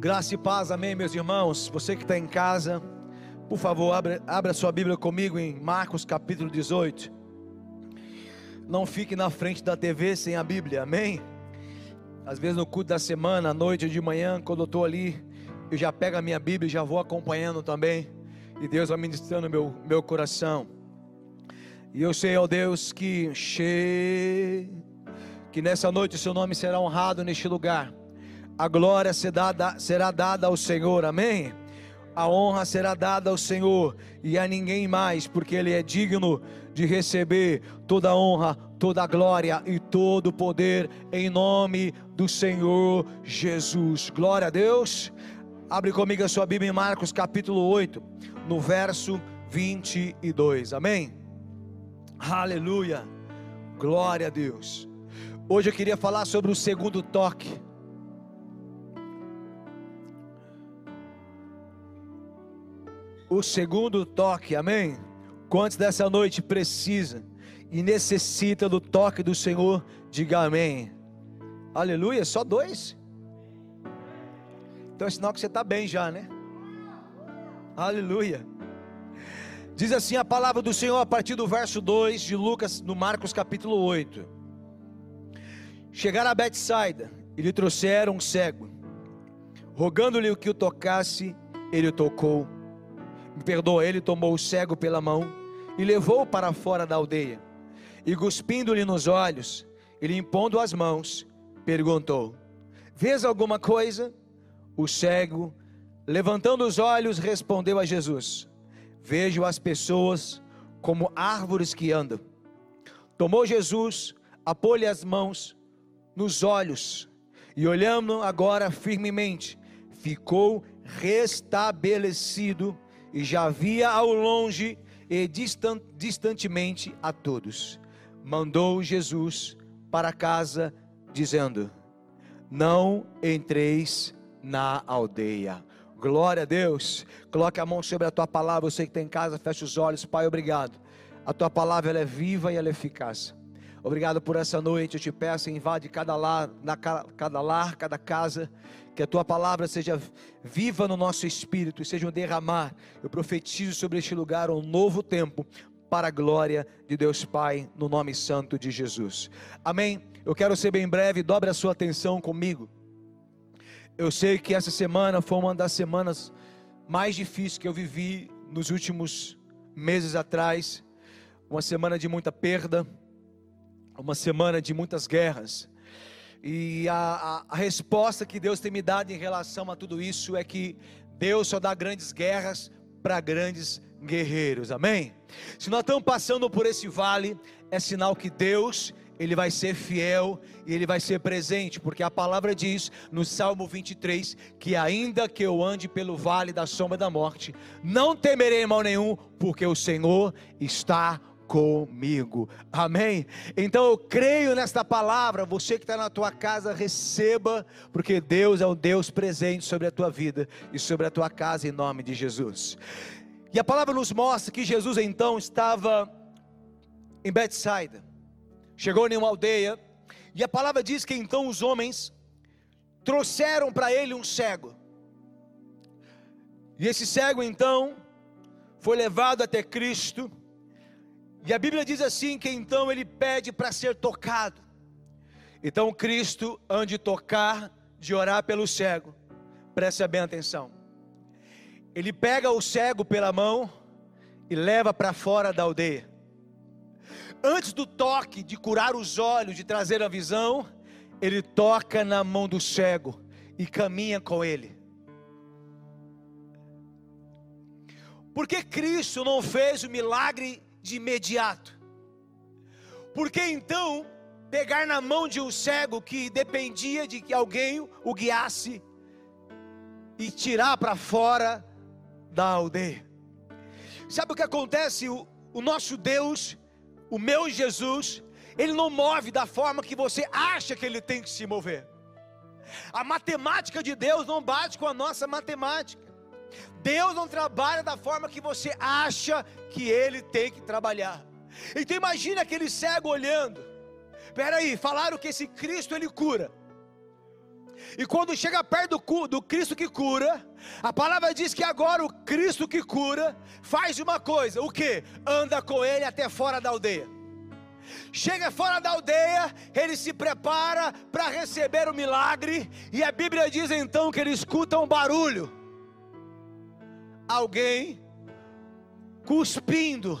Graça e paz, amém, meus irmãos. Você que está em casa, por favor, abra, abra sua Bíblia comigo em Marcos capítulo 18. Não fique na frente da TV sem a Bíblia, amém? Às vezes no culto da semana, à noite ou de manhã, quando eu estou ali, eu já pego a minha Bíblia e já vou acompanhando também. E Deus vai ministrando meu, meu coração. E eu sei, ó Deus, que che... que nessa noite o seu nome será honrado neste lugar a glória será dada ao Senhor, amém? A honra será dada ao Senhor e a ninguém mais, porque Ele é digno de receber toda a honra, toda a glória e todo o poder em nome do Senhor Jesus. Glória a Deus. Abre comigo a sua Bíblia em Marcos capítulo 8, no verso 22. Amém? Aleluia. Glória a Deus. Hoje eu queria falar sobre o segundo toque. O segundo toque, amém? Quantos dessa noite precisa e necessita do toque do Senhor, diga amém. Aleluia, só dois? Então é sinal que você está bem já, né? Aleluia. Diz assim a palavra do Senhor a partir do verso 2 de Lucas, no Marcos capítulo 8. Chegaram a Betsaida e lhe trouxeram um cego. Rogando-lhe o que o tocasse, ele o tocou perdoa, ele tomou o cego pela mão e levou-o para fora da aldeia. E cuspindo-lhe nos olhos, e lhe impondo as mãos, perguntou: Vês alguma coisa? O cego, levantando os olhos, respondeu a Jesus: Vejo as pessoas como árvores que andam. Tomou Jesus, apôs-lhe as mãos nos olhos, e olhando agora firmemente, ficou restabelecido e já via ao longe e distantemente a todos. Mandou Jesus para casa, dizendo: Não entreis na aldeia. Glória a Deus. Coloque a mão sobre a tua palavra. Você que está em casa, feche os olhos. Pai, obrigado. A tua palavra ela é viva e ela é eficaz. Obrigado por essa noite. Eu te peço, invade cada lar, na, cada lar, cada casa que a tua palavra seja viva no nosso espírito e seja um derramar. Eu profetizo sobre este lugar um novo tempo para a glória de Deus Pai, no nome santo de Jesus. Amém. Eu quero ser bem breve, dobre a sua atenção comigo. Eu sei que essa semana foi uma das semanas mais difíceis que eu vivi nos últimos meses atrás. Uma semana de muita perda, uma semana de muitas guerras. E a, a, a, resposta que Deus tem me dado em relação a tudo isso é que Deus só dá grandes guerras para grandes guerreiros, amém? Se nós estamos passando por esse vale, é sinal que Deus, Ele vai ser fiel e Ele vai ser presente, porque a palavra diz no Salmo 23 que ainda que eu ande pelo vale da sombra da morte, não temerei mal nenhum, porque o Senhor está comigo. Amém? Então eu creio nesta palavra. Você que está na tua casa, receba, porque Deus é um Deus presente sobre a tua vida e sobre a tua casa, em nome de Jesus. E a palavra nos mostra que Jesus então estava em Betsaida, chegou em uma aldeia, e a palavra diz que então os homens trouxeram para ele um cego. E esse cego então foi levado até Cristo e a Bíblia diz assim: que então ele pede para ser tocado. Então Cristo, antes de tocar, de orar pelo cego, preste bem atenção. Ele pega o cego pela mão e leva para fora da aldeia. Antes do toque de curar os olhos, de trazer a visão, ele toca na mão do cego e caminha com ele. Porque Cristo não fez o milagre de imediato. Porque então pegar na mão de um cego que dependia de que alguém o guiasse e tirar para fora da aldeia? Sabe o que acontece? O, o nosso Deus, o meu Jesus, ele não move da forma que você acha que ele tem que se mover. A matemática de Deus não bate com a nossa matemática. Deus não trabalha da forma que você acha que ele tem que trabalhar. Então imagine aquele cego olhando. Espera aí, falaram que esse Cristo ele cura. E quando chega perto do, do Cristo que cura, a palavra diz que agora o Cristo que cura faz uma coisa: o que? Anda com ele até fora da aldeia. Chega fora da aldeia, ele se prepara para receber o milagre, e a Bíblia diz então que ele escuta um barulho. Alguém cuspindo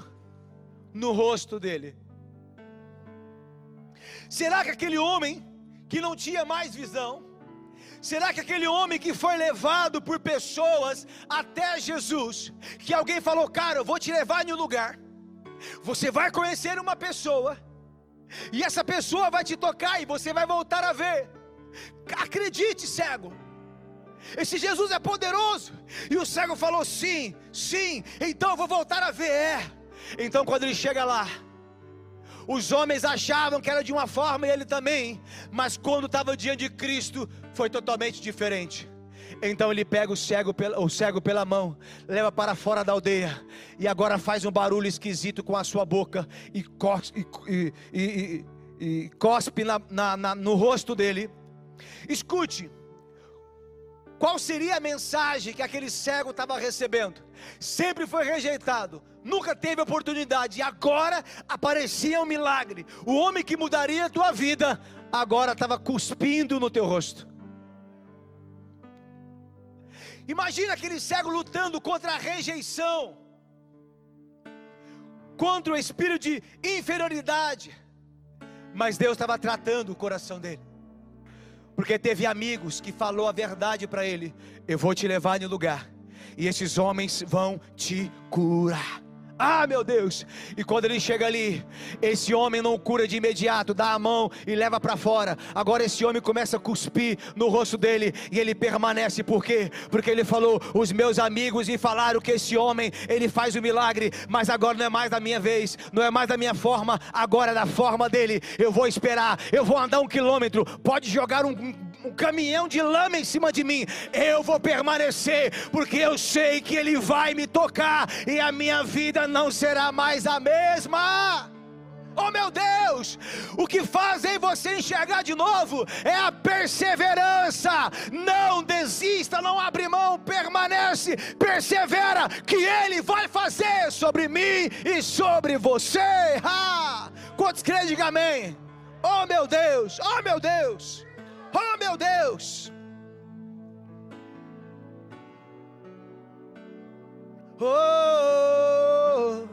no rosto dele. Será que aquele homem que não tinha mais visão, Será que aquele homem que foi levado por pessoas até Jesus, que alguém falou, cara, eu vou te levar em um lugar, você vai conhecer uma pessoa, e essa pessoa vai te tocar e você vai voltar a ver. Acredite, cego. Esse Jesus é poderoso. E o cego falou: sim, sim, então eu vou voltar a ver. É. Então, quando ele chega lá, os homens achavam que era de uma forma e ele também, mas quando estava diante de Cristo, foi totalmente diferente. Então ele pega o cego, o cego pela mão, leva para fora da aldeia, e agora faz um barulho esquisito com a sua boca, e cospe, e, e, e, cospe na, na, na, no rosto dele. Escute, qual seria a mensagem que aquele cego estava recebendo? Sempre foi rejeitado, nunca teve oportunidade, e agora aparecia um milagre. O homem que mudaria a tua vida, agora estava cuspindo no teu rosto. Imagina aquele cego lutando contra a rejeição, contra o espírito de inferioridade, mas Deus estava tratando o coração dele porque teve amigos que falou a verdade para ele. Eu vou te levar em lugar e esses homens vão te curar. Ah, meu Deus! E quando ele chega ali, esse homem não cura de imediato, dá a mão e leva para fora. Agora esse homem começa a cuspir no rosto dele e ele permanece. Por quê? Porque ele falou: "Os meus amigos me falaram que esse homem, ele faz o milagre, mas agora não é mais da minha vez, não é mais da minha forma, agora é da forma dele. Eu vou esperar, eu vou andar um quilômetro. Pode jogar um um caminhão de lama em cima de mim, eu vou permanecer, porque eu sei que Ele vai me tocar e a minha vida não será mais a mesma. Oh meu Deus, o que faz em você enxergar de novo é a perseverança. Não desista, não abre mão, permanece, persevera, que Ele vai fazer sobre mim e sobre você. Ah, quantos creem, diga amém. Oh meu Deus, oh meu Deus. Oh meu Deus! Oh!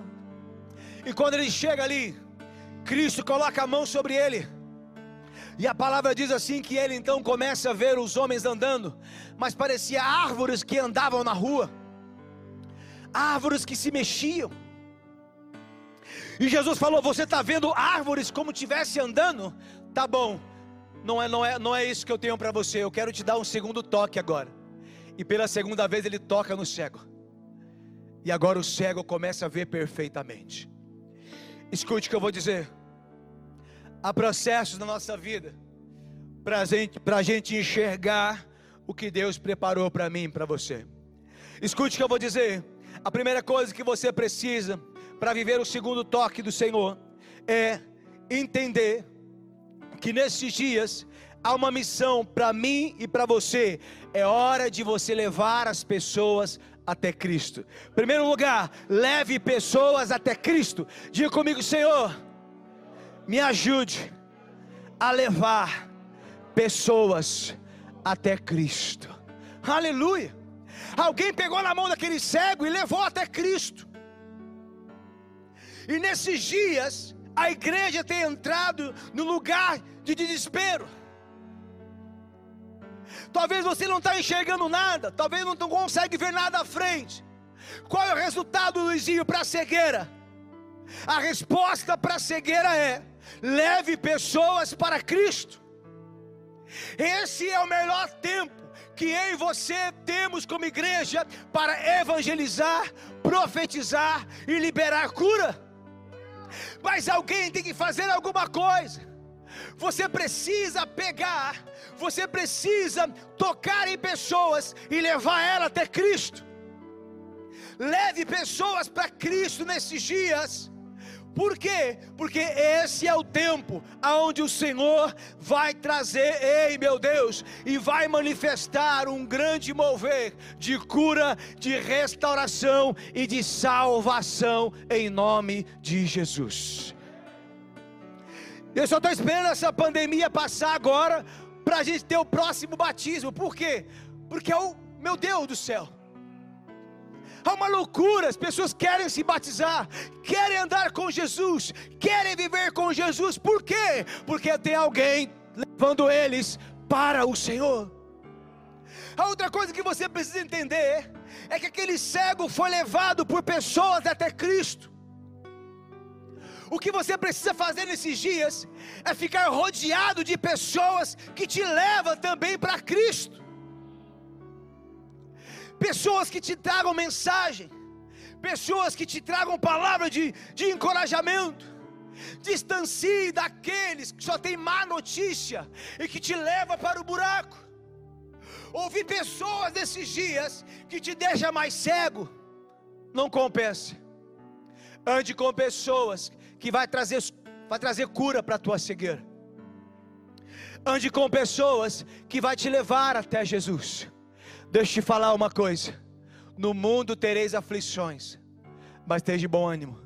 E quando ele chega ali, Cristo coloca a mão sobre ele. E a palavra diz assim que ele então começa a ver os homens andando, mas parecia árvores que andavam na rua. Árvores que se mexiam. E Jesus falou: "Você está vendo árvores como tivesse andando? Tá bom não é, não é, não é isso que eu tenho para você. Eu quero te dar um segundo toque agora. E pela segunda vez ele toca no cego. E agora o cego começa a ver perfeitamente. Escute o que eu vou dizer. Há processos na nossa vida para gente, a gente enxergar o que Deus preparou para mim e para você. Escute o que eu vou dizer. A primeira coisa que você precisa para viver o segundo toque do Senhor é entender que nesses dias há uma missão para mim e para você. É hora de você levar as pessoas até Cristo. Primeiro lugar, leve pessoas até Cristo. Diga comigo, Senhor, me ajude a levar pessoas até Cristo. Aleluia. Alguém pegou na mão daquele cego e levou até Cristo. E nesses dias, a igreja tem entrado no lugar de desespero. Talvez você não está enxergando nada, talvez não consegue ver nada à frente. Qual é o resultado, Luizinho, para a cegueira? A resposta para a cegueira é: leve pessoas para Cristo. Esse é o melhor tempo que eu e você temos como igreja para evangelizar, profetizar e liberar cura mas alguém tem que fazer alguma coisa. Você precisa pegar, você precisa tocar em pessoas e levar ela até Cristo. Leve pessoas para Cristo nesses dias, Por quê? Porque esse é o tempo aonde o Senhor vai trazer, ei meu Deus, e vai manifestar um grande mover de cura, de restauração e de salvação em nome de Jesus. Eu só estou esperando essa pandemia passar agora para a gente ter o próximo batismo. Por quê? Porque é o meu Deus do céu. Há uma loucura, as pessoas querem se batizar, querem andar com Jesus, querem viver com Jesus, por quê? Porque tem alguém levando eles para o Senhor. A outra coisa que você precisa entender é que aquele cego foi levado por pessoas até Cristo. O que você precisa fazer nesses dias é ficar rodeado de pessoas que te levam também para Cristo pessoas que te tragam mensagem, pessoas que te tragam palavra de, de encorajamento. Distancie daqueles que só tem má notícia e que te leva para o buraco. Ouvir pessoas desses dias que te deixa mais cego, não compensa. Ande com pessoas que vai trazer, vai trazer cura para a tua cegueira. Ande com pessoas que vai te levar até Jesus. Deixa eu te falar uma coisa: no mundo tereis aflições, mas esteja de bom ânimo,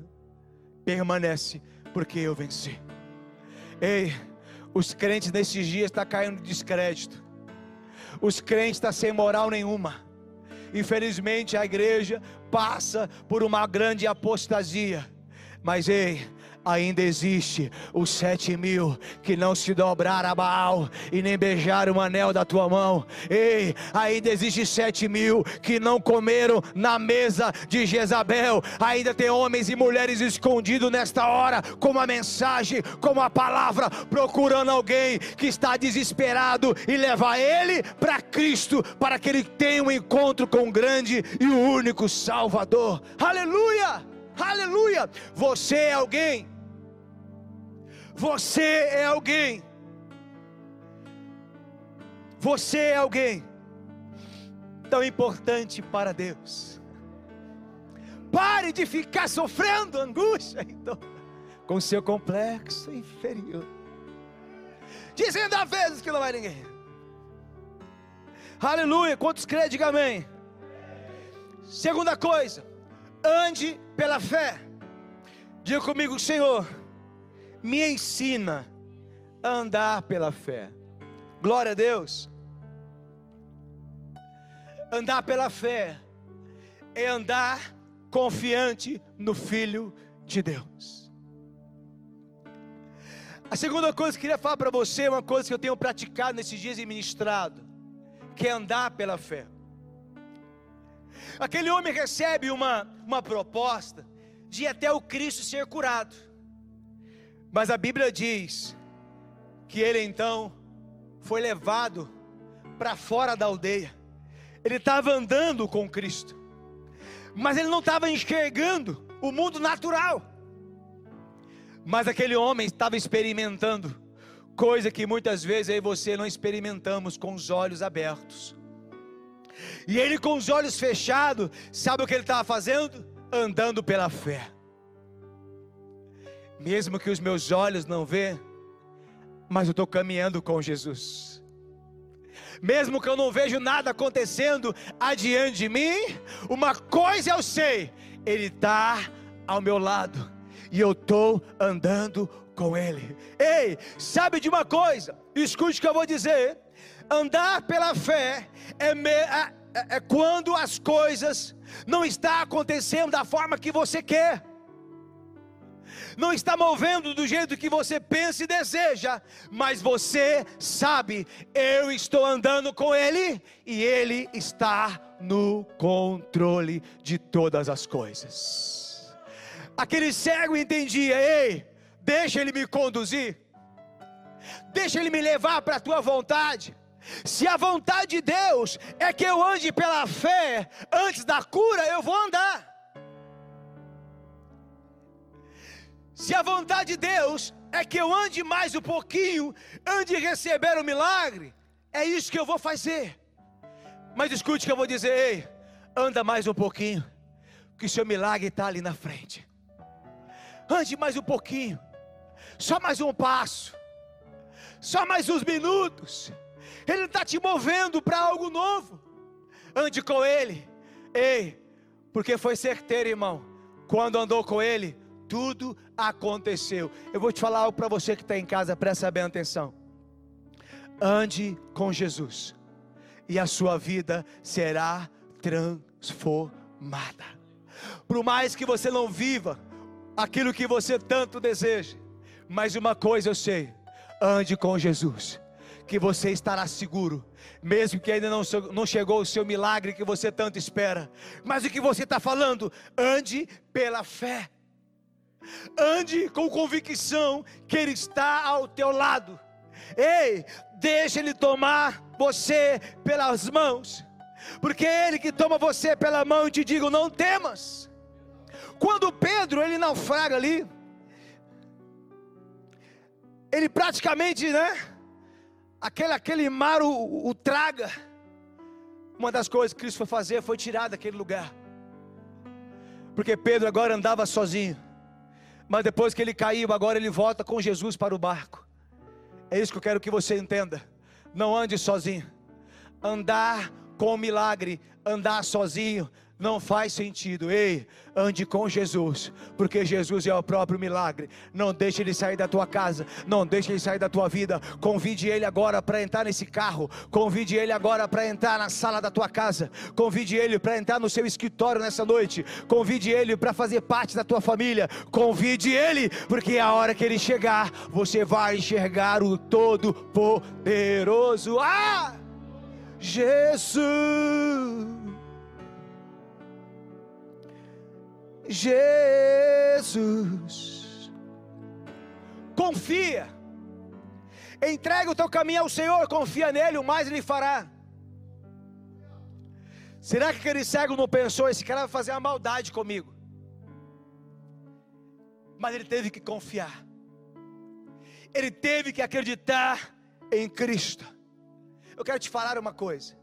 permanece, porque eu venci. Ei, os crentes nesses dias estão tá caindo de descrédito, os crentes estão tá sem moral nenhuma. Infelizmente a igreja passa por uma grande apostasia, mas ei, ainda existe os sete mil que não se dobraram a Baal e nem beijaram o anel da tua mão. Ei, ainda existe sete mil que não comeram na mesa de Jezabel. Ainda tem homens e mulheres escondidos nesta hora, com a mensagem, com a palavra, procurando alguém que está desesperado e levar ele para Cristo, para que ele tenha um encontro com o grande e o único Salvador. Aleluia! Aleluia! Você é alguém você é alguém. Você é alguém tão importante para Deus. Pare de ficar sofrendo angústia então, com seu complexo inferior. Dizendo a vezes que não vai ninguém. Aleluia. Quantos creem, diga amém. Segunda coisa, ande pela fé. Diga comigo, Senhor me ensina a andar pela fé. Glória a Deus. Andar pela fé é andar confiante no Filho de Deus. A segunda coisa que eu queria falar para você, uma coisa que eu tenho praticado nesses dias e ministrado, que é andar pela fé. Aquele homem recebe uma, uma proposta de ir até o Cristo ser curado. Mas a Bíblia diz que ele então foi levado para fora da aldeia. Ele estava andando com Cristo, mas ele não estava enxergando o mundo natural. Mas aquele homem estava experimentando coisa que muitas vezes e você não experimentamos com os olhos abertos. E ele com os olhos fechados, sabe o que ele estava fazendo? Andando pela fé mesmo que os meus olhos não vejam, mas eu estou caminhando com Jesus. Mesmo que eu não vejo nada acontecendo adiante de mim, uma coisa eu sei, Ele está ao meu lado e eu estou andando com Ele. Ei, sabe de uma coisa? Escute o que eu vou dizer. Andar pela fé é, me, é, é, é quando as coisas não estão acontecendo da forma que você quer não está movendo do jeito que você pensa e deseja, mas você sabe, eu estou andando com Ele e Ele está no controle de todas as coisas. Aquele cego entendia: ei, deixa Ele me conduzir, deixa Ele me levar para a tua vontade. Se a vontade de Deus é que eu ande pela fé antes da cura, eu vou andar. Se a vontade de Deus é que eu ande mais um pouquinho, ande receber o milagre, é isso que eu vou fazer. Mas escute que eu vou dizer, ei, anda mais um pouquinho, que o seu milagre está ali na frente. ande mais um pouquinho, só mais um passo, só mais uns minutos. Ele está te movendo para algo novo. Ande com Ele, ei, porque foi certeiro, irmão. Quando andou com Ele, tudo aconteceu. Eu vou te falar algo para você que está em casa, presta bem atenção. Ande com Jesus, e a sua vida será transformada. Por mais que você não viva aquilo que você tanto deseja, mas uma coisa eu sei: ande com Jesus, que você estará seguro, mesmo que ainda não, não chegou o seu milagre que você tanto espera, mas o que você está falando, ande pela fé, ande com convicção que Ele está ao teu lado, ei, deixa Ele tomar você pelas mãos, porque é Ele que toma você pela mão e te digo: não temas. Quando Pedro ele naufraga ali, ele praticamente, né? Aquele, aquele mar o, o traga. Uma das coisas que Cristo foi fazer foi tirar daquele lugar. Porque Pedro agora andava sozinho. Mas depois que ele caiu, agora ele volta com Jesus para o barco. É isso que eu quero que você entenda. Não ande sozinho. Andar com o milagre, andar sozinho, não faz sentido. Ei, ande com Jesus, porque Jesus é o próprio milagre. Não deixe ele sair da tua casa, não deixe ele sair da tua vida. Convide ele agora para entrar nesse carro, convide ele agora para entrar na sala da tua casa, convide ele para entrar no seu escritório nessa noite, convide ele para fazer parte da tua família, convide ele, porque a hora que ele chegar, você vai enxergar o todo poderoso. Ah! Jesus Jesus. Confia. Entrega o teu caminho ao Senhor, confia nele, o mais ele fará. Será que aquele cego não pensou, esse cara vai fazer uma maldade comigo? Mas ele teve que confiar. Ele teve que acreditar em Cristo. Eu quero te falar uma coisa.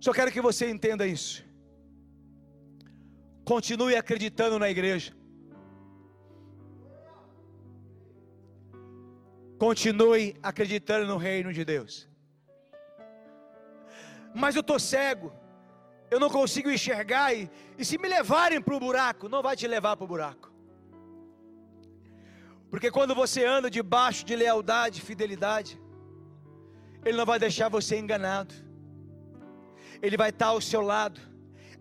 Só quero que você entenda isso. Continue acreditando na igreja. Continue acreditando no reino de Deus. Mas eu estou cego. Eu não consigo enxergar. E, e se me levarem para o buraco, não vai te levar para o buraco. Porque quando você anda debaixo de lealdade e fidelidade, Ele não vai deixar você enganado. Ele vai estar ao seu lado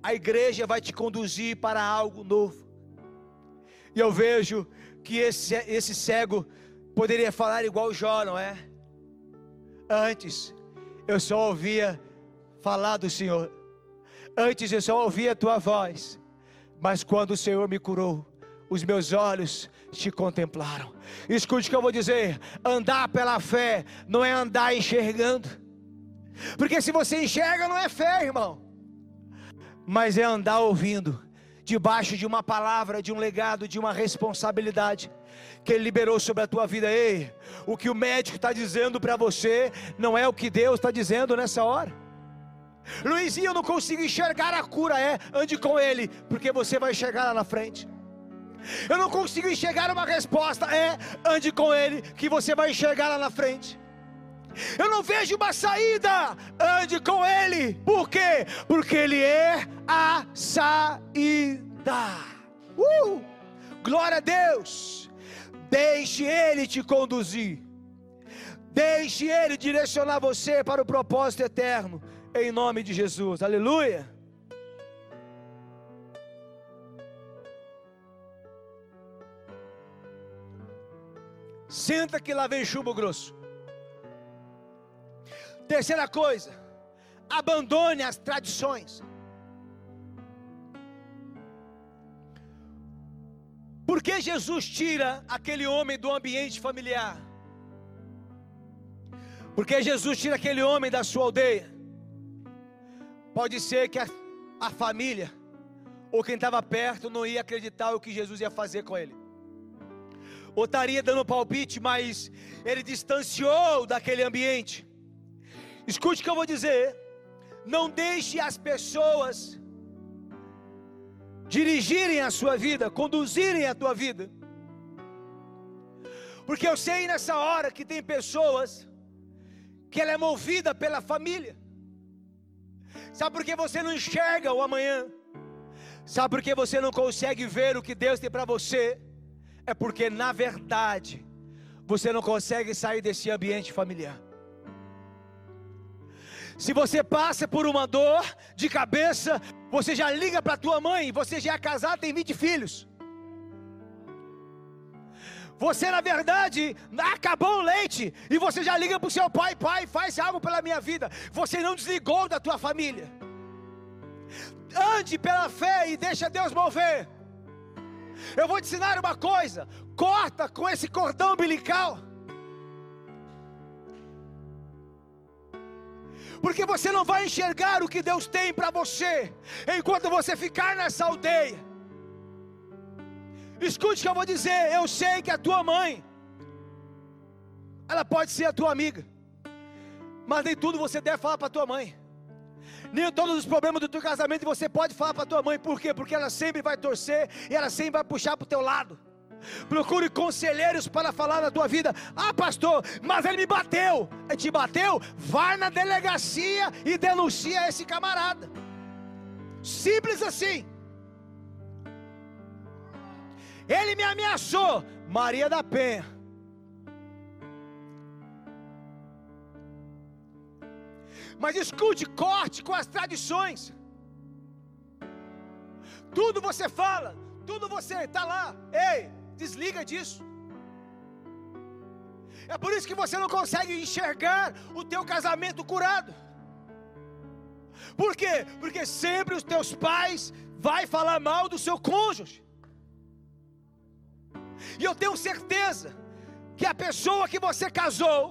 a igreja vai te conduzir para algo novo. E eu vejo que esse, esse cego poderia falar igual Jó, não é? Antes eu só ouvia falar do Senhor. Antes eu só ouvia a tua voz. Mas quando o Senhor me curou, os meus olhos te contemplaram. Escute o que eu vou dizer: andar pela fé não é andar enxergando. Porque se você enxerga, não é fé, irmão mas é andar ouvindo, debaixo de uma palavra, de um legado, de uma responsabilidade que Ele liberou sobre a tua vida. Ei, o que o médico está dizendo para você não é o que Deus está dizendo nessa hora. Luizinho, eu não consigo enxergar a cura. É, ande com Ele, porque você vai chegar lá na frente. Eu não consigo enxergar uma resposta. É, ande com Ele, que você vai enxergar lá na frente. Eu não vejo uma saída. Ande com Ele. Por quê? Porque Ele é a saída. Uh! Glória a Deus. Deixe Ele te conduzir. Deixe Ele direcionar você para o propósito eterno. Em nome de Jesus. Aleluia. Senta que lá vem chumbo grosso. Terceira coisa, abandone as tradições. Por que Jesus tira aquele homem do ambiente familiar? Porque Jesus tira aquele homem da sua aldeia. Pode ser que a, a família ou quem estava perto não ia acreditar o que Jesus ia fazer com ele. Ou estaria dando palpite, mas ele distanciou daquele ambiente. Escute o que eu vou dizer. Não deixe as pessoas dirigirem a sua vida, conduzirem a tua vida. Porque eu sei nessa hora que tem pessoas que ela é movida pela família. Sabe por que você não enxerga o amanhã? Sabe por que você não consegue ver o que Deus tem para você? É porque na verdade você não consegue sair desse ambiente familiar. Se você passa por uma dor de cabeça, você já liga para tua mãe, você já é casado, tem 20 filhos. Você, na verdade, acabou o leite e você já liga para o seu pai: pai, faz algo pela minha vida. Você não desligou da tua família. Ande pela fé e deixa Deus mover. Eu vou te ensinar uma coisa: corta com esse cordão umbilical. Porque você não vai enxergar o que Deus tem para você enquanto você ficar nessa aldeia. Escute o que eu vou dizer. Eu sei que a tua mãe, ela pode ser a tua amiga, mas nem tudo você deve falar para tua mãe. Nem todos os problemas do teu casamento você pode falar para tua mãe. Por quê? Porque ela sempre vai torcer e ela sempre vai puxar para o teu lado. Procure conselheiros para falar na tua vida. Ah, pastor, mas ele me bateu. Ele te bateu? Vai na delegacia e denuncia esse camarada. Simples assim. Ele me ameaçou. Maria da Penha. Mas escute, corte com as tradições. Tudo você fala, tudo você está lá. Ei, desliga disso. É por isso que você não consegue enxergar o teu casamento curado. Por quê? Porque sempre os teus pais vai falar mal do seu cônjuge. E eu tenho certeza que a pessoa que você casou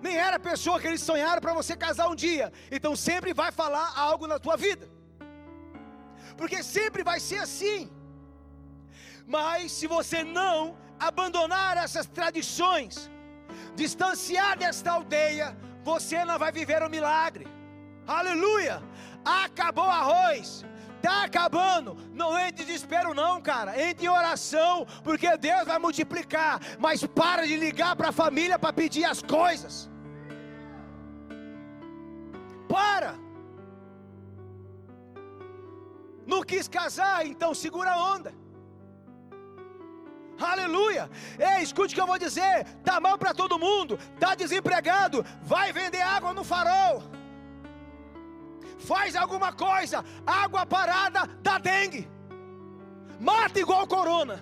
nem era a pessoa que eles sonharam para você casar um dia. Então sempre vai falar algo na tua vida. Porque sempre vai ser assim. Mas se você não abandonar essas tradições, distanciar desta aldeia, você não vai viver o milagre. Aleluia! Acabou arroz, Está acabando. Não entre em desespero, não, cara. Entre em oração, porque Deus vai multiplicar. Mas para de ligar para a família para pedir as coisas. Para. Não quis casar, então segura a onda. Aleluia! Ei, escute o que eu vou dizer. Tá mal para todo mundo. Tá desempregado. Vai vender água no farol faz alguma coisa, água parada dá dengue, mata igual corona.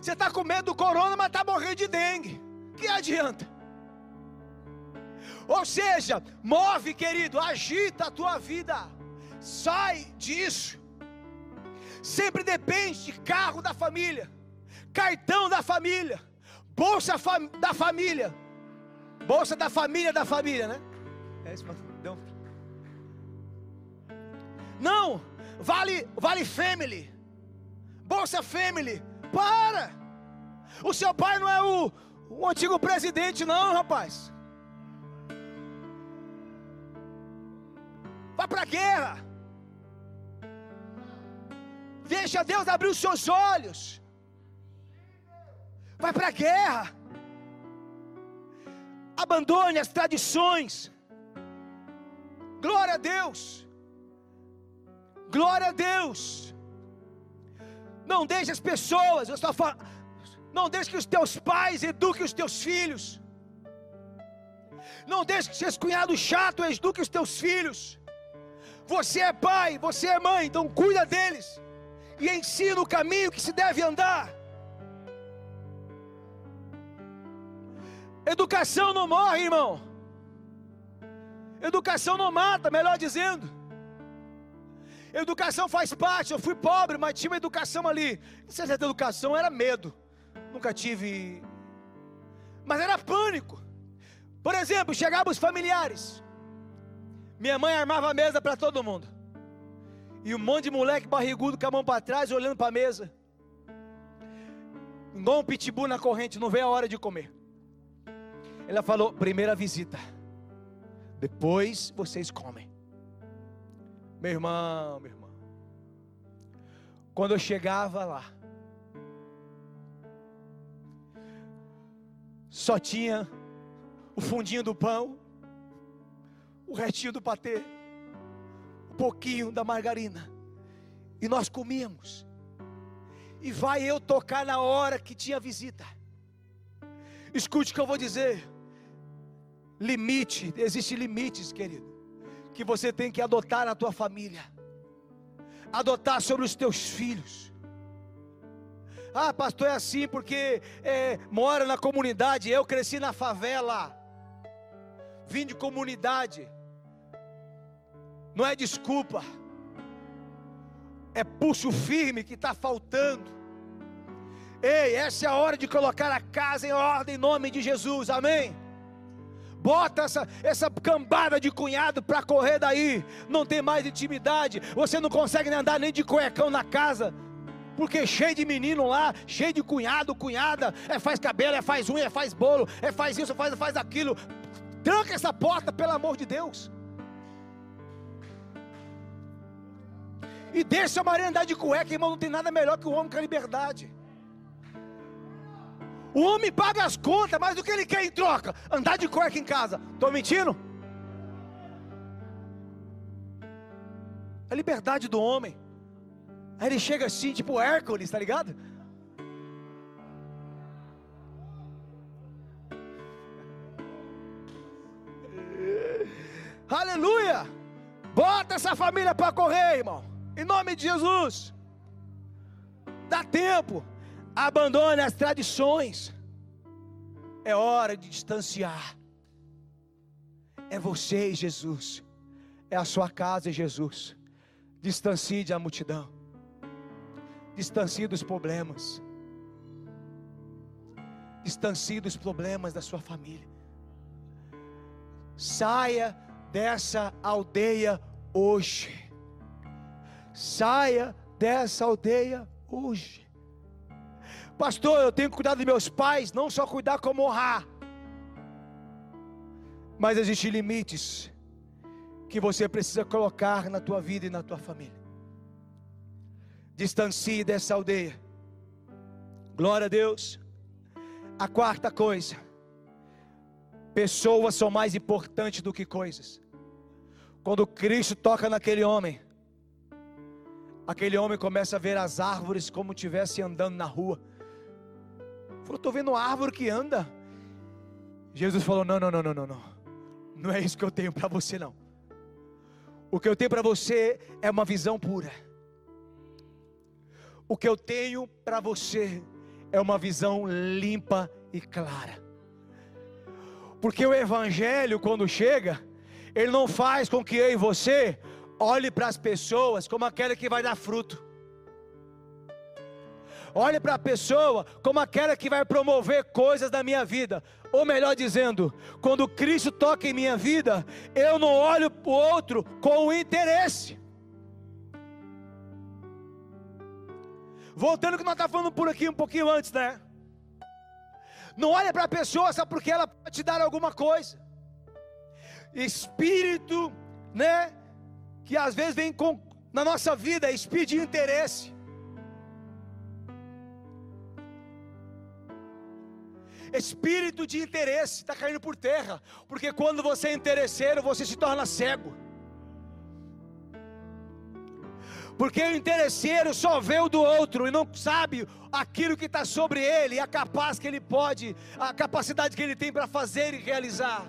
Você está com medo do corona, mas está morrendo de dengue. Que adianta? Ou seja, move, querido, agita a tua vida, sai disso. Sempre depende de carro da família, cartão da família, bolsa fam da família, bolsa da família da família, né? É isso, não, vale, vale family. Bolsa family. Para! O seu pai não é o, o antigo presidente, não, rapaz. Vá para a guerra. Deixa Deus abrir os seus olhos. Vai para a guerra. Abandone as tradições. Glória a Deus. Glória a Deus. Não deixe as pessoas, eu estou falando, não deixe que os teus pais eduquem os teus filhos. Não deixe que seus cunhados chatos eduquem os teus filhos. Você é pai, você é mãe, então cuida deles e ensina o caminho que se deve andar. Educação não morre, irmão. Educação não mata, melhor dizendo. Educação faz parte. Eu fui pobre, mas tinha uma educação ali. Se essa educação era medo. Nunca tive. Mas era pânico. Por exemplo, chegavam os familiares. Minha mãe armava a mesa para todo mundo. E um monte de moleque barrigudo com a mão para trás, olhando para a mesa. Igual um pitbull na corrente, não veio a hora de comer. Ela falou: primeira visita. Depois vocês comem. Meu irmão, meu irmão. quando eu chegava lá, só tinha o fundinho do pão, o restinho do patê, um pouquinho da margarina, e nós comíamos. E vai eu tocar na hora que tinha visita. Escute o que eu vou dizer. Limite, existem limites, querido, que você tem que adotar na tua família, adotar sobre os teus filhos. Ah, pastor, é assim porque é, mora na comunidade. Eu cresci na favela, vim de comunidade. Não é desculpa, é pulso firme que está faltando. Ei, essa é a hora de colocar a casa em ordem em nome de Jesus, amém? Bota essa, essa cambada de cunhado para correr daí. Não tem mais intimidade. Você não consegue nem andar nem de cuecão na casa. Porque cheio de menino lá, cheio de cunhado, cunhada, é faz cabelo, é faz unha, é faz bolo, é faz isso, faz, faz aquilo. Tranca essa porta, pelo amor de Deus. E deixa a Maria andar de cueca, irmão. Não tem nada melhor que o homem com a liberdade. O homem paga as contas, mas o que ele quer em troca? Andar de cueca em casa. Estou mentindo? A liberdade do homem. Aí ele chega assim, tipo Hércules, tá ligado? Aleluia! Bota essa família para correr, irmão. Em nome de Jesus. Dá tempo. Abandone as tradições. É hora de distanciar. É você Jesus. É a sua casa Jesus. Distancie da multidão. Distancie dos problemas. Distancie dos problemas da sua família. Saia dessa aldeia hoje. Saia dessa aldeia hoje. Pastor, eu tenho que cuidar dos meus pais, não só cuidar como honrar. Mas existem limites que você precisa colocar na tua vida e na tua família. Distancie dessa aldeia. Glória a Deus. A quarta coisa: pessoas são mais importantes do que coisas. Quando Cristo toca naquele homem, aquele homem começa a ver as árvores como estivesse andando na rua Falou, estou vendo uma árvore que anda. Jesus falou: Não, não, não, não, não, não. Não é isso que eu tenho para você, não. O que eu tenho para você é uma visão pura. O que eu tenho para você é uma visão limpa e clara. Porque o Evangelho, quando chega, ele não faz com que eu e você olhe para as pessoas como aquela que vai dar fruto. Olhe para a pessoa como aquela que vai promover coisas da minha vida. Ou melhor dizendo, quando Cristo toca em minha vida, eu não olho para o outro com interesse. Voltando ao que nós estávamos falando por aqui um pouquinho antes, né? Não olha para a pessoa só porque ela pode te dar alguma coisa. Espírito, né? Que às vezes vem com, na nossa vida, espírito de interesse. Espírito de interesse está caindo por terra, porque quando você é interesseiro, você se torna cego. Porque o interesseiro só vê o do outro e não sabe aquilo que está sobre ele, a capaz que ele pode, a capacidade que ele tem para fazer e realizar.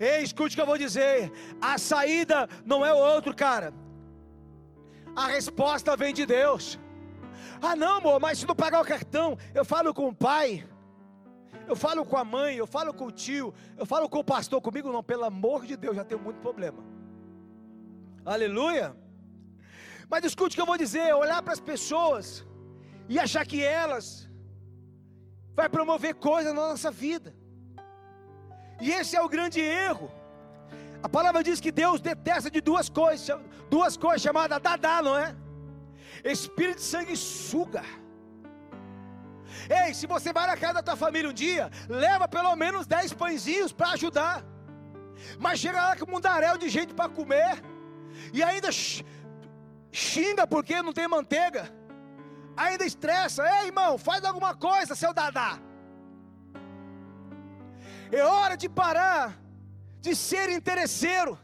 Ei, escute o que eu vou dizer: a saída não é o outro, cara. A resposta vem de Deus. Ah, não, amor, mas se não pagar o cartão, eu falo com o pai, eu falo com a mãe, eu falo com o tio, eu falo com o pastor, comigo não, pelo amor de Deus, já tenho muito problema. Aleluia. Mas escute o que eu vou dizer: olhar para as pessoas e achar que elas vai promover coisas na nossa vida. E esse é o grande erro. A palavra diz que Deus detesta de duas coisas, duas coisas chamadas dadá, não é? Espírito de sanguessuga. Ei, se você vai na casa da tua família um dia, leva pelo menos 10 pãezinhos para ajudar. Mas chega lá com um mundaréu de gente para comer. E ainda xinga porque não tem manteiga, ainda estressa, ei irmão, faz alguma coisa, seu dadá. É hora de parar de ser interesseiro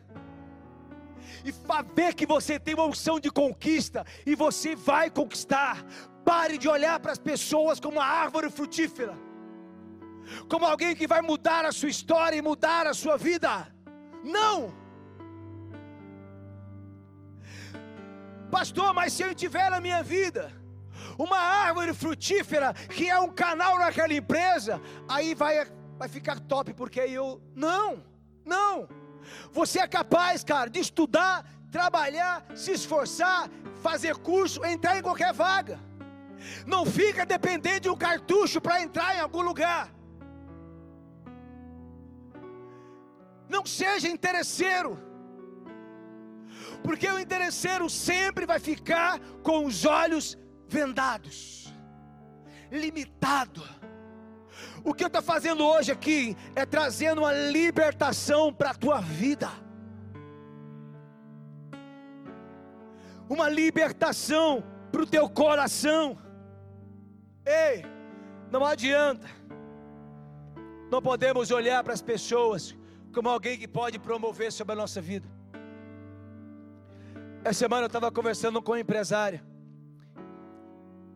e ver que você tem uma unção de conquista e você vai conquistar. Pare de olhar para as pessoas como uma árvore frutífera, como alguém que vai mudar a sua história e mudar a sua vida. Não! Pastor, mas se eu tiver na minha vida uma árvore frutífera que é um canal naquela empresa, aí vai, vai ficar top, porque eu. Não, não. Você é capaz, cara, de estudar, trabalhar, se esforçar, fazer curso, entrar em qualquer vaga. Não fica dependendo de um cartucho para entrar em algum lugar. Não seja interesseiro. Porque o interesseiro sempre vai ficar com os olhos vendados, limitado o que eu estou fazendo hoje aqui é trazendo uma libertação para a tua vida. Uma libertação para o teu coração. Ei, não adianta. Não podemos olhar para as pessoas como alguém que pode promover sobre a nossa vida. Essa semana eu estava conversando com um empresário.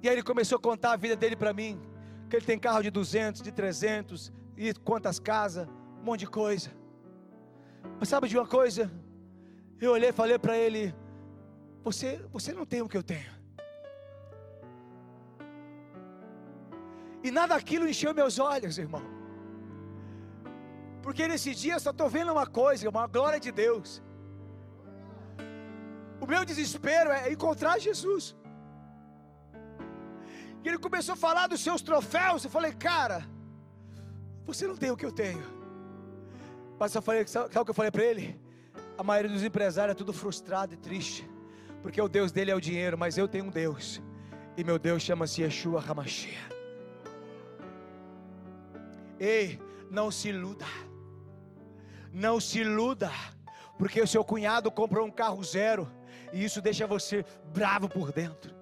E aí ele começou a contar a vida dele para mim que ele tem carro de 200, de 300, e quantas casas, um monte de coisa. Mas sabe de uma coisa? Eu olhei e falei para ele: você, você não tem o que eu tenho. E nada daquilo encheu meus olhos, irmão. Porque nesse dia eu só estou vendo uma coisa, uma glória de Deus. O meu desespero é encontrar Jesus. E ele começou a falar dos seus troféus. Eu falei, cara, você não tem o que eu tenho. Mas eu falei, sabe o que eu falei para ele? A maioria dos empresários é tudo frustrado e triste. Porque o Deus dele é o dinheiro, mas eu tenho um Deus. E meu Deus chama-se Yeshua Hamashia. Ei, não se iluda. Não se iluda. Porque o seu cunhado comprou um carro zero. E isso deixa você bravo por dentro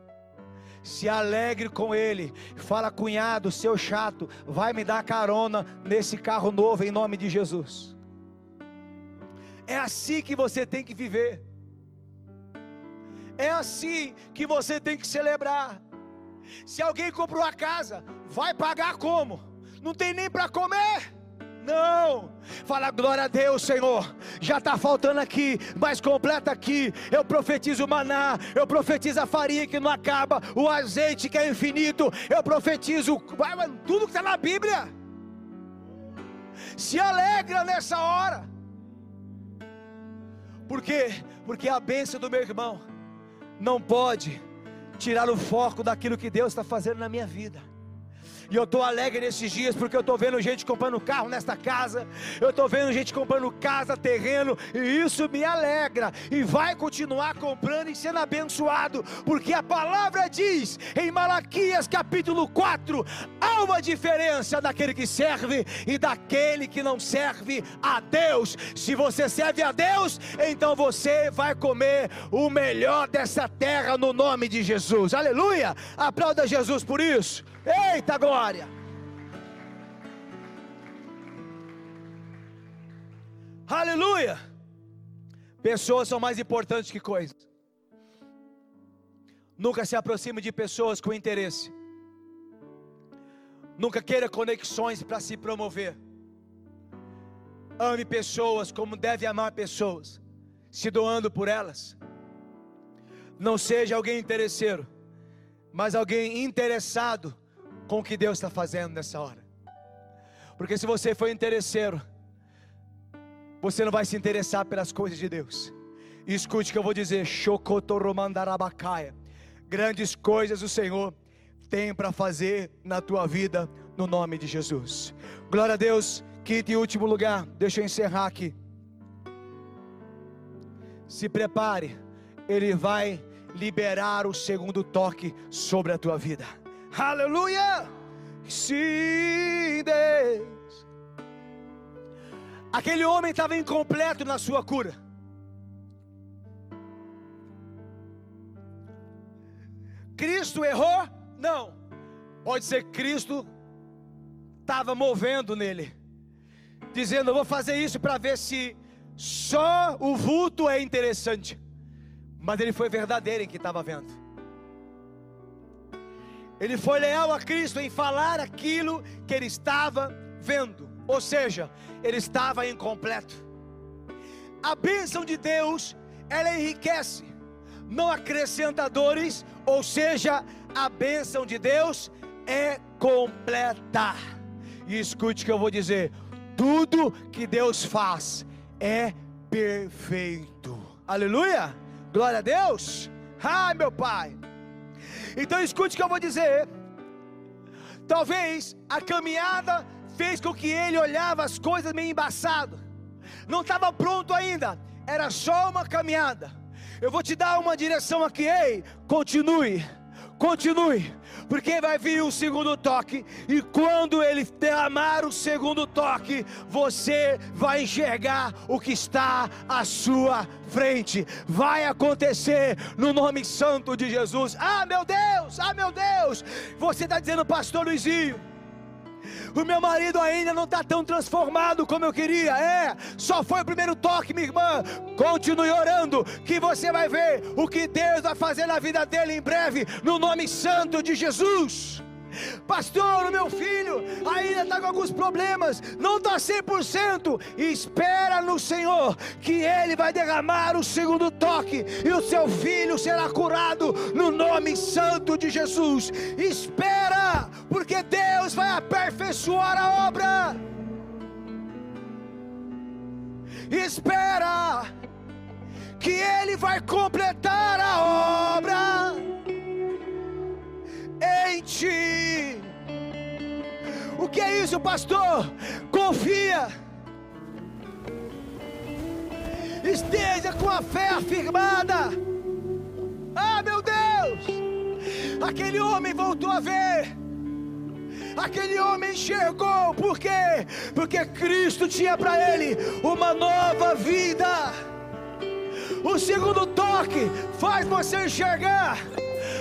se alegre com ele. Fala, cunhado, seu chato, vai me dar carona nesse carro novo em nome de Jesus. É assim que você tem que viver. É assim que você tem que celebrar. Se alguém comprou a casa, vai pagar como? Não tem nem para comer. Não. Fala glória a Deus, Senhor. Já está faltando aqui, mas completa aqui. Eu profetizo o maná, eu profetizo a farinha que não acaba, o azeite que é infinito. Eu profetizo tudo que está na Bíblia. Se alegra nessa hora. Por quê? Porque a bênção do meu irmão não pode tirar o foco daquilo que Deus está fazendo na minha vida. E eu estou alegre nesses dias porque eu estou vendo gente comprando carro nesta casa. Eu estou vendo gente comprando casa, terreno. E isso me alegra. E vai continuar comprando e sendo abençoado. Porque a palavra diz em Malaquias capítulo 4: há uma diferença daquele que serve e daquele que não serve a Deus. Se você serve a Deus, então você vai comer o melhor dessa terra no nome de Jesus. Aleluia! Aplauda Jesus por isso. Eita glória! Aleluia! Pessoas são mais importantes que coisas. Nunca se aproxime de pessoas com interesse. Nunca queira conexões para se promover. Ame pessoas como deve amar pessoas, se doando por elas. Não seja alguém interesseiro, mas alguém interessado com o que Deus está fazendo nessa hora. Porque se você for interesseiro, você não vai se interessar pelas coisas de Deus. E escute o que eu vou dizer: Chocotoromandarabakaia. Grandes coisas o Senhor tem para fazer na tua vida, no nome de Jesus. Glória a Deus. Quinto e último lugar, deixa eu encerrar aqui. Se prepare, Ele vai liberar o segundo toque sobre a tua vida. Aleluia! Sim, Deus. Aquele homem estava incompleto na sua cura. Cristo errou? Não. Pode ser Cristo estava movendo nele, dizendo: Eu vou fazer isso para ver se só o vulto é interessante. Mas ele foi verdadeiro em que estava vendo. Ele foi leal a Cristo em falar aquilo que ele estava vendo. Ou seja, ele estava incompleto. A bênção de Deus, ela enriquece, não acrescenta dores, ou seja, a bênção de Deus é completa. E escute o que eu vou dizer: tudo que Deus faz é perfeito. Aleluia! Glória a Deus! Ai, meu Pai! Então escute o que eu vou dizer. Talvez a caminhada fez com que ele olhava as coisas meio embaçado. Não estava pronto ainda. Era só uma caminhada. Eu vou te dar uma direção aqui, ei, continue. Continue, porque vai vir o segundo toque, e quando ele derramar o segundo toque, você vai enxergar o que está à sua frente. Vai acontecer no nome santo de Jesus. Ah, meu Deus, ah, meu Deus. Você está dizendo, Pastor Luizinho. O meu marido ainda não está tão transformado como eu queria. É, só foi o primeiro toque, minha irmã. Continue orando, que você vai ver o que Deus vai fazer na vida dele em breve, no nome santo de Jesus. Pastor, o meu filho ainda está com alguns problemas, não está 100%. Espera no Senhor, que Ele vai derramar o segundo toque e o seu filho será curado no nome santo de Jesus. Espera, porque Deus vai aperfeiçoar a obra. Espera, que Ele vai completar a obra em ti. O é isso, pastor? Confia. Esteja com a fé afirmada. Ah, meu Deus! Aquele homem voltou a ver. Aquele homem enxergou, por quê? Porque Cristo tinha para ele uma nova vida. O segundo toque faz você enxergar.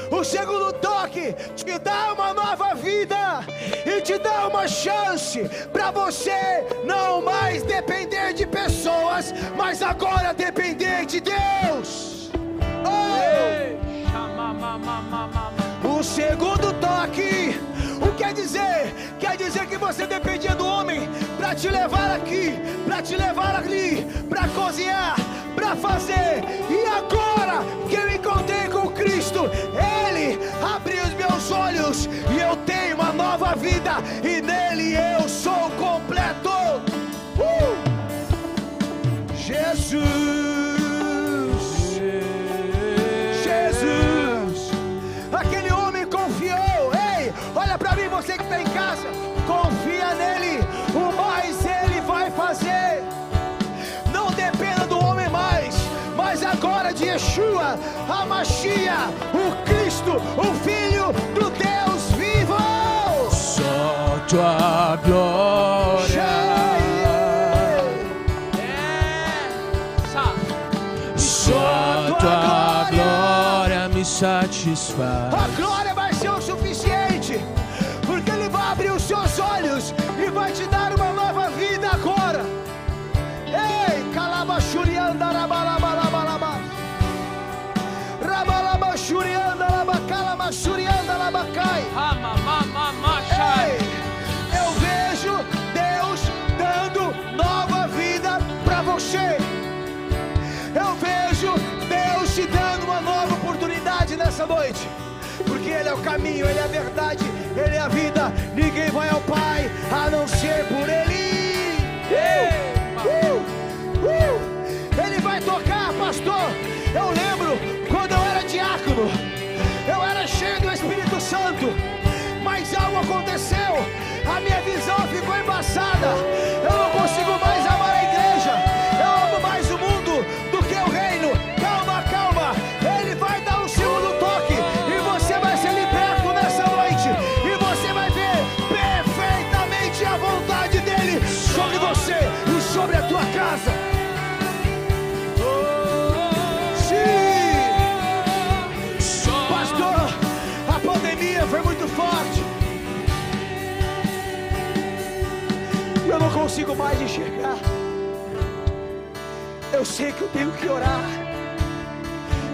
O segundo toque te dá uma nova vida e te dá uma chance para você não mais depender de pessoas, mas agora depender de Deus. Oh! O segundo toque, o que quer dizer? Quer dizer que você dependia do homem para te levar aqui, para te levar ali, para cozinhar, para fazer. E agora que eu encontrei com Cristo, meus olhos e eu tenho uma nova vida, e nele eu Yeshua, a Machia, o Cristo, o Filho do Deus vivo. Só tua glória. Só tua glória me satisfaz. Rabalabachurianda, labacalabachurianda, labacai. Ei, eu vejo Deus dando nova vida para você. Eu vejo Deus te dando uma nova oportunidade nessa noite. Porque Ele é o caminho, Ele é a verdade, Ele é a vida. Ninguém vai ao Pai a não ser por Ele. Uh, uh, uh. Ele vai tocar, pastor. Eu lembro diácono, eu era cheio do Espírito Santo, mas algo aconteceu. A minha visão ficou embaçada. Eu não consigo mais amar a igreja. Eu amo mais o mundo do que o reino. Calma, calma. Ele vai dar um segundo toque e você vai ser liberto nessa noite. E você vai ver perfeitamente a vontade dele sobre você não consigo mais enxergar. Eu sei que eu tenho que orar.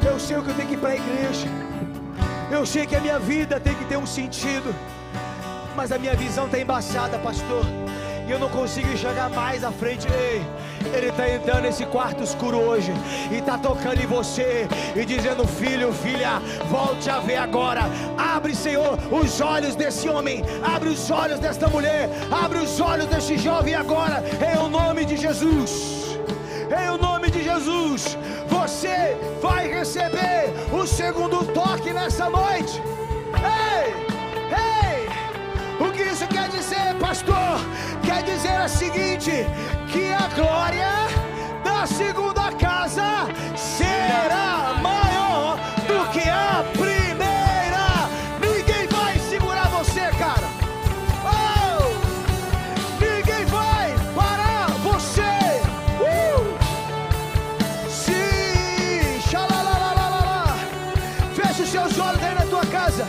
Eu sei que eu tenho que ir para a igreja. Eu sei que a minha vida tem que ter um sentido. Mas a minha visão está embaçada, pastor. E eu não consigo enxergar mais à frente. Ei, ele está entrando nesse quarto escuro hoje. E está tocando em você. E dizendo: Filho, filha, volte a ver agora. Abre, Senhor, os olhos desse homem. Abre os olhos desta mulher. Abre os olhos deste jovem agora. Em o nome de Jesus em o nome de Jesus, você vai receber o segundo toque nessa noite. Ei, ei, o que isso quer dizer, pastor? Quer dizer o seguinte: que a glória da segunda casa será maior do que a primeira. Ninguém vai segurar você, cara. Oh, ninguém vai parar você. Uh! Sim. Feche os seus olhos aí na tua casa.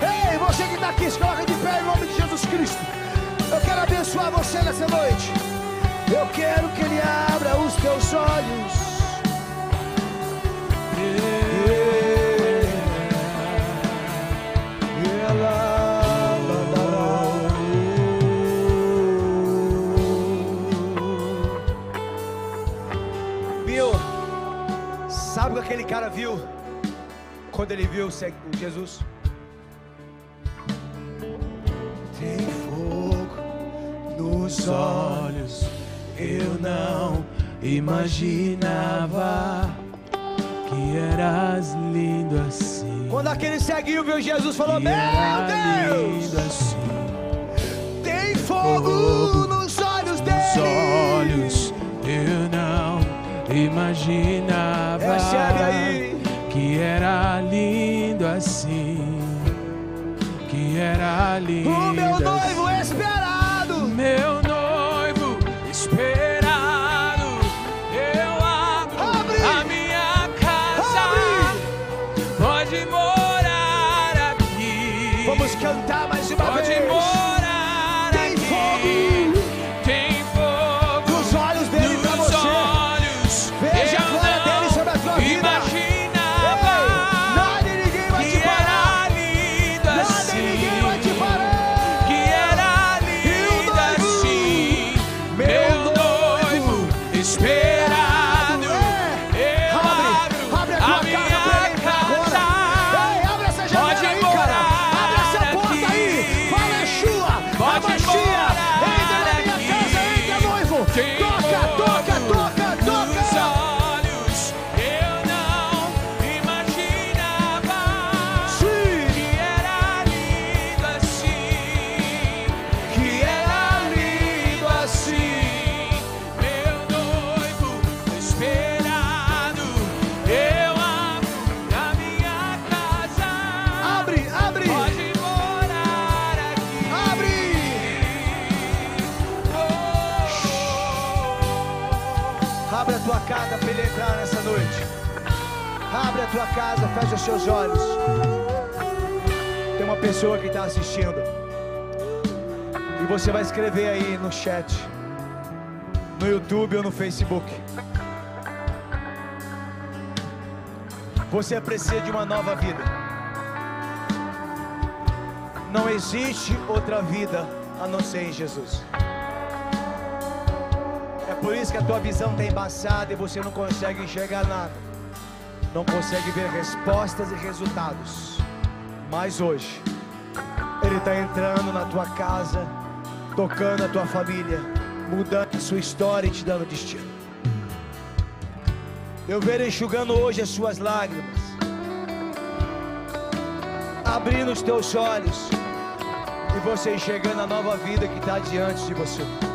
Ei, você que está aqui, se de pé em nome de Jesus Cristo. Eu quero abençoar você nessa noite. Eu quero que Ele abra os teus olhos. Viu? Sabe o que aquele cara viu quando ele viu o Jesus? Tem fogo nos olhos. Eu não imaginava que eras lindo assim. Quando aquele ceguinho viu Jesus, falou: Meu Deus, lindo assim. tem fogo nos olhos Os dele. olhos eu não imaginava que era lindo assim. Que era lindo. O meu assim. noivo esperado. Meu casa, fecha os seus olhos. Tem uma pessoa que está assistindo. E você vai escrever aí no chat, no YouTube ou no Facebook. Você precisa de uma nova vida. Não existe outra vida a não ser em Jesus. É por isso que a tua visão está embaçada e você não consegue enxergar nada. Não consegue ver respostas e resultados. Mas hoje, Ele está entrando na tua casa, tocando a tua família, mudando a sua história e te dando destino. Eu vejo enxugando hoje as suas lágrimas, abrindo os teus olhos e você enxergando a nova vida que está diante de você.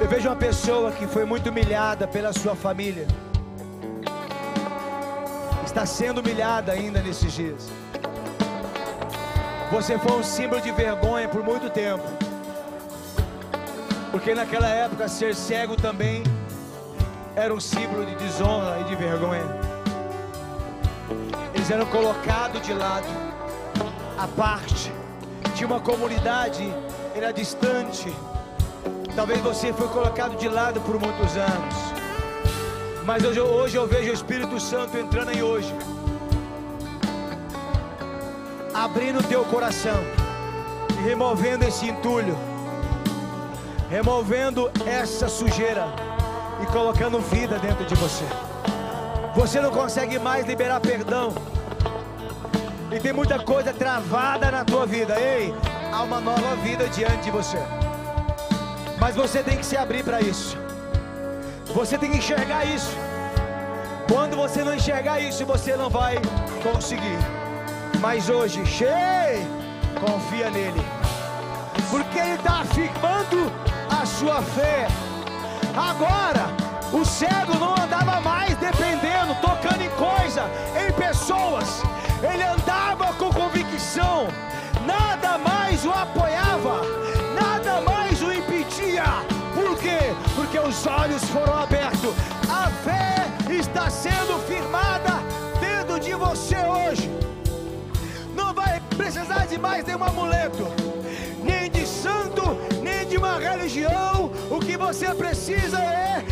Eu vejo uma pessoa que foi muito humilhada pela sua família, está sendo humilhada ainda nesses dias. Você foi um símbolo de vergonha por muito tempo, porque naquela época ser cego também era um símbolo de desonra e de vergonha. Eles eram colocados de lado, à parte. Tinha uma comunidade é distante. Talvez você foi colocado de lado por muitos anos. Mas hoje, hoje eu vejo o Espírito Santo entrando em hoje. Abrindo o teu coração. E removendo esse entulho. Removendo essa sujeira. E colocando vida dentro de você. Você não consegue mais liberar perdão. E tem muita coisa travada na tua vida. Ei, há uma nova vida diante de você. Mas você tem que se abrir para isso. Você tem que enxergar isso. Quando você não enxergar isso, você não vai conseguir. Mas hoje, cheio, confia nele. Porque ele está afirmando a sua fé. Agora, o cego não andava mais dependendo, tocando em coisa, em pessoas. Ele andava com convicção. Nada mais o apoiava, Os olhos foram abertos. A fé está sendo firmada dentro de você hoje. Não vai precisar de mais nenhum amuleto, nem de santo, nem de uma religião. O que você precisa é